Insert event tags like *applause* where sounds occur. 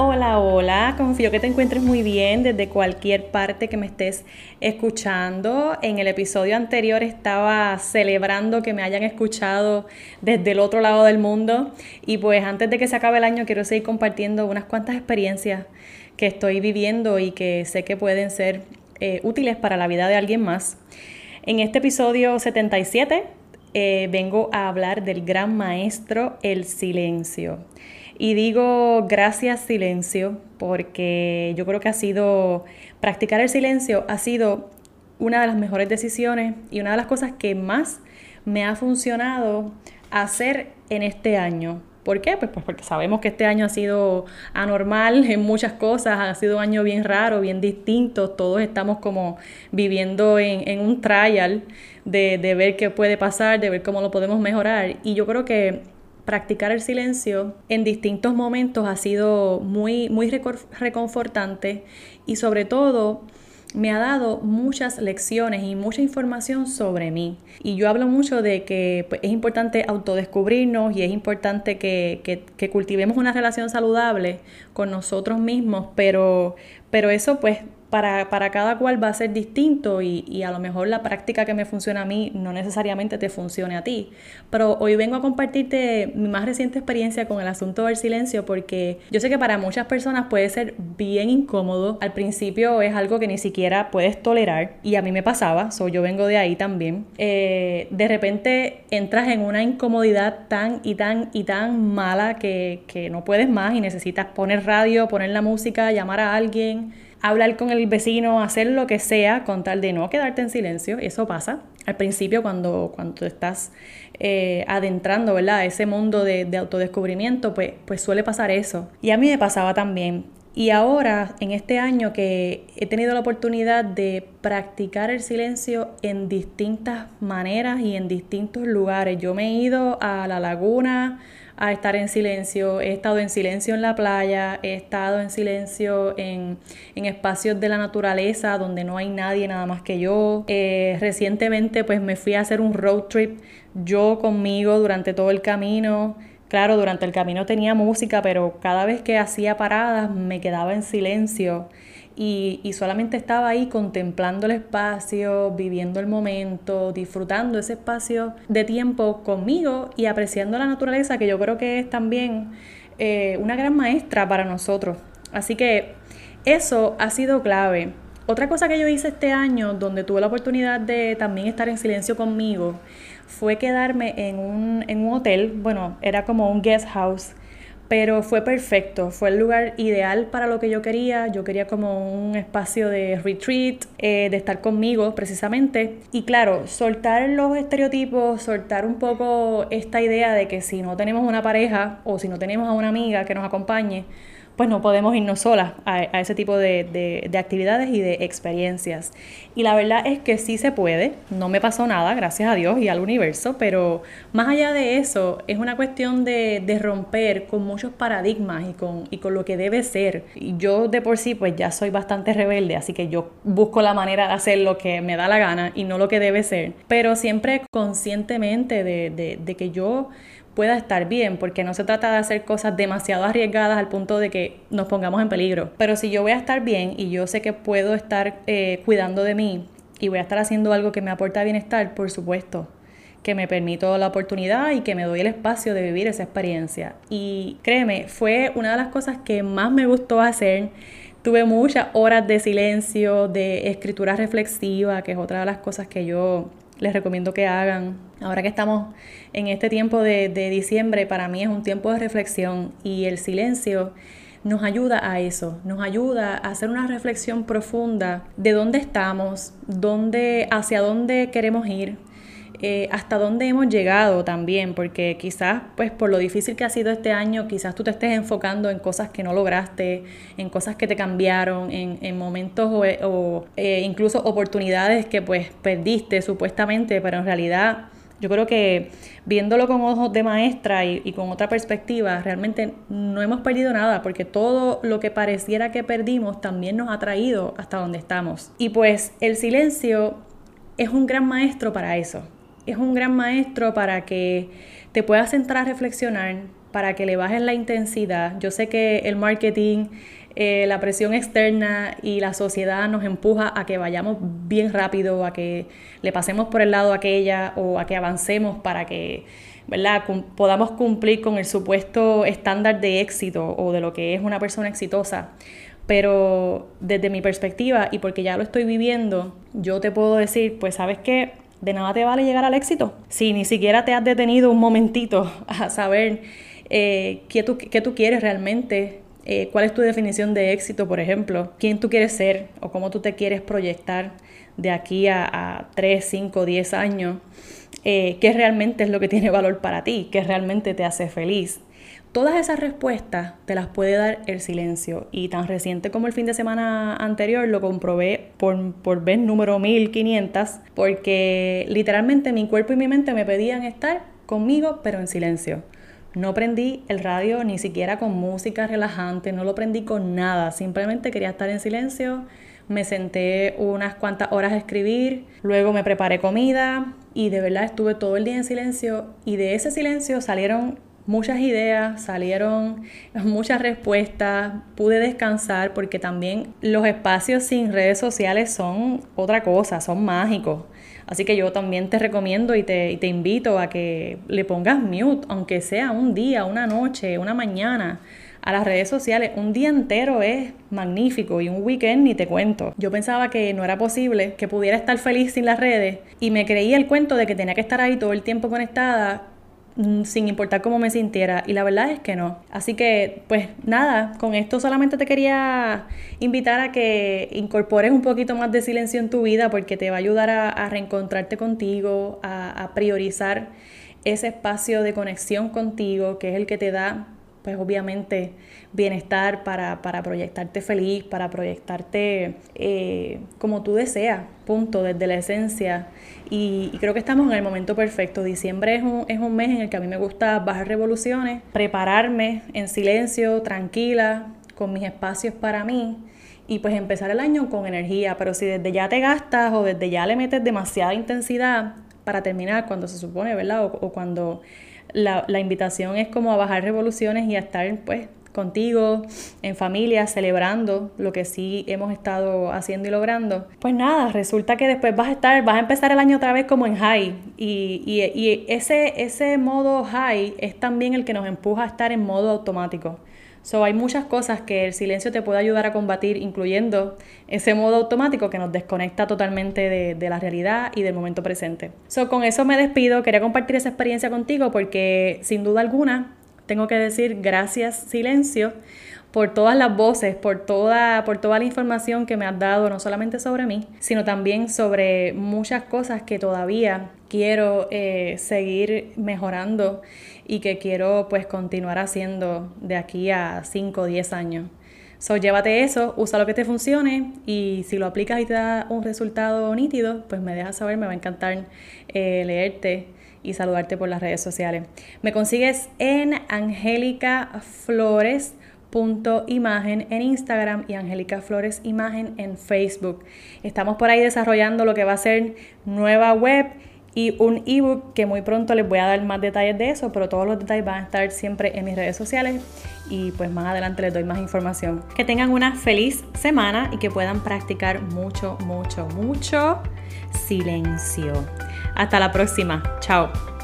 Hola, hola, confío que te encuentres muy bien desde cualquier parte que me estés escuchando. En el episodio anterior estaba celebrando que me hayan escuchado desde el otro lado del mundo y pues antes de que se acabe el año quiero seguir compartiendo unas cuantas experiencias que estoy viviendo y que sé que pueden ser eh, útiles para la vida de alguien más. En este episodio 77 eh, vengo a hablar del gran maestro, el silencio. Y digo gracias silencio porque yo creo que ha sido, practicar el silencio ha sido una de las mejores decisiones y una de las cosas que más me ha funcionado hacer en este año. ¿Por qué? Pues, pues porque sabemos que este año ha sido anormal *laughs* en muchas cosas, ha sido un año bien raro, bien distinto, todos estamos como viviendo en, un trial de, de ver qué puede pasar, de ver cómo lo podemos mejorar. Y yo creo que practicar el silencio en distintos momentos ha sido muy, muy reconfortante y sobre todo me ha dado muchas lecciones y mucha información sobre mí. Y yo hablo mucho de que pues, es importante autodescubrirnos y es importante que, que, que, cultivemos una relación saludable con nosotros mismos, pero, pero eso pues para, para, cada cual va a ser distinto y, y, a lo mejor la práctica que me funciona a mí no necesariamente te funcione a ti. Pero hoy vengo a compartirte mi más reciente experiencia con el asunto del silencio porque yo sé que para muchas personas puede ser bien incómodo. Al principio es algo que ni siquiera puedes tolerar y a mí me pasaba, so yo vengo de ahí también. Eh, de repente entras en una incomodidad tan y tan y tan mala que, que no puedes más y necesitas poner radio, poner la música, llamar a alguien hablar con el vecino, hacer lo que sea con tal de no quedarte en silencio. Eso pasa al principio cuando, cuando estás eh, adentrando, ¿verdad? Ese mundo de, de, autodescubrimiento, pues, pues suele pasar eso. Y a mí me pasaba también. Y ahora, en este año que he tenido la oportunidad de practicar el silencio en distintas maneras y en distintos lugares, yo me he ido a la laguna, a estar en silencio. He estado en silencio en la playa, he estado en silencio en, espacios de la naturaleza donde no hay nadie nada más que yo. Eh, recientemente pues me fui a hacer un road trip yo conmigo durante todo el camino. Claro, durante el camino tenía música, pero cada vez que hacía paradas me quedaba en silencio y, solamente estaba ahí contemplando el espacio, viviendo el momento, disfrutando ese espacio de tiempo conmigo y apreciando la naturaleza, que yo creo que es también eh, una gran maestra para nosotros. Así que eso ha sido clave. Otra cosa que yo hice este año, donde tuve la oportunidad de también estar en silencio conmigo, fue quedarme en un, en un hotel, bueno, era como un guest house pero fue perfecto, fue el lugar ideal para lo que yo quería, yo quería como un espacio de retreat, eh, de estar conmigo precisamente, y claro, soltar los estereotipos, soltar un poco esta idea de que si no tenemos una pareja o si no tenemos a una amiga que nos acompañe, pues no podemos irnos solas a, ese tipo de, actividades y de experiencias. Y la verdad es que sí se puede, no me pasó nada, gracias a Dios y al universo, pero más allá de eso, es una cuestión de, romper con muchos paradigmas y con, y con lo que debe ser. Y yo de por sí pues ya soy bastante rebelde, así que yo busco la manera de hacer lo que me da la gana y no lo que debe ser, pero siempre conscientemente de, de que yo pueda estar bien, porque no se trata de hacer cosas demasiado arriesgadas al punto de que nos pongamos en peligro. Pero si yo voy a estar bien y yo sé que puedo estar eh, cuidando de mí y voy a estar haciendo algo que me aporta bienestar, por supuesto, que me permito la oportunidad y que me doy el espacio de vivir esa experiencia. Y créeme, fue una de las cosas que más me gustó hacer. Tuve muchas horas de silencio, de escritura reflexiva, que es otra de las cosas que yo les recomiendo que hagan. Ahora que estamos en este tiempo de, diciembre, para mí es un tiempo de reflexión y el silencio nos ayuda a eso, nos ayuda a hacer una reflexión profunda de dónde estamos, dónde, hacia dónde queremos ir, eh, hasta dónde hemos llegado también, porque quizás pues por lo difícil que ha sido este año, quizás tú te estés enfocando en cosas que no lograste, en cosas que te cambiaron, en, momentos o, eh, incluso oportunidades que pues perdiste supuestamente, pero en realidad yo creo que viéndolo con ojos de maestra y, con otra perspectiva, realmente no hemos perdido nada, porque todo lo que pareciera que perdimos también nos ha traído hasta donde estamos. Y pues el silencio es un gran maestro para eso es un gran maestro para que te puedas entrar a reflexionar, para que le bajes la intensidad. Yo sé que el marketing, eh, la presión externa y la sociedad nos empuja a que vayamos bien rápido, a que le pasemos por el lado aquella o a que avancemos para que ¿verdad? podamos cumplir con el supuesto estándar de éxito o de lo que es una persona exitosa. Pero desde mi perspectiva y porque ya lo estoy viviendo, yo te puedo decir, pues sabes que de nada te vale llegar al éxito. Si ni siquiera te has detenido un momentito a saber eh, qué, tú, tú quieres realmente, eh, cuál es tu definición de éxito, por ejemplo, quién tú quieres ser o cómo tú te quieres proyectar de aquí a, a 3, 5, 10 años, eh, qué realmente es lo que tiene valor para ti, qué realmente te hace feliz. Todas esas respuestas te las puede dar el silencio y tan reciente como el fin de semana anterior lo comprobé por, por vez número 1500 porque literalmente mi cuerpo y mi mente me pedían estar conmigo pero en silencio. No prendí el radio ni siquiera con música relajante, no lo prendí con nada, simplemente quería estar en silencio. Me senté unas cuantas horas a escribir, luego me preparé comida y de verdad estuve todo el día en silencio y de ese silencio salieron muchas ideas, salieron *laughs* muchas respuestas, pude descansar porque también los espacios sin redes sociales son otra cosa, son mágicos. Así que yo también te recomiendo y te, te invito a que le pongas mute, aunque sea un día, una noche, una mañana a las redes sociales. Un día entero es magnífico y un weekend ni te cuento. Yo pensaba que no era posible, que pudiera estar feliz sin las redes y me creí el cuento de que tenía que estar ahí todo el tiempo conectada sin importar cómo me sintiera y la verdad es que no. Así que pues nada, con esto solamente te quería invitar a que incorpores un poquito más de silencio en tu vida porque te va a ayudar a, reencontrarte contigo, a priorizar ese espacio de conexión contigo que es el que te da pues obviamente bienestar, para, proyectarte feliz, para proyectarte eh, como tú deseas, punto, desde la esencia. Y, creo que estamos en el momento perfecto. Diciembre es un, es un mes en el que a mí me gusta bajar revoluciones, prepararme en silencio, tranquila, con mis espacios para mí y pues empezar el año con energía, pero si desde ya te gastas o desde ya le metes demasiada intensidad para terminar cuando se supone, ¿verdad? o cuando la, la invitación es como a bajar revoluciones y a estar pues contigo, en familia, celebrando lo que sí hemos estado haciendo y logrando. Pues nada, resulta que después vas a estar, vas a empezar el año otra vez como en high. Y, y, y ese, ese modo high es también el que nos empuja a estar en modo automático. So, hay muchas cosas que el silencio te puede ayudar a combatir, incluyendo ese modo automático que nos desconecta totalmente de, la realidad y del momento presente. So, con eso me despido. Quería compartir esa experiencia contigo porque, sin duda alguna, tengo que decir gracias, silencio, por todas las voces, por toda, por toda la información que me has dado, no solamente sobre mí, sino también sobre muchas cosas que todavía quiero eh, seguir mejorando y que quiero pues continuar haciendo de aquí a 5 o 10 años. So, llévate eso, usa lo que te funcione y si lo aplicas y te da un resultado nítido, pues me dejas saber, me va a encantar eh, leerte y saludarte por las redes sociales. Me consigues en Angélica Flores imagen en Instagram y Angélica Flores Imagen en Facebook. Estamos por ahí desarrollando lo que va a ser nueva web y un ebook que muy pronto les voy a dar más detalles de eso, pero todos los detalles van a estar siempre en mis redes sociales y pues más adelante les doy más información. Que tengan una feliz semana y que puedan practicar mucho, mucho, mucho silencio. Hasta la próxima. Chao.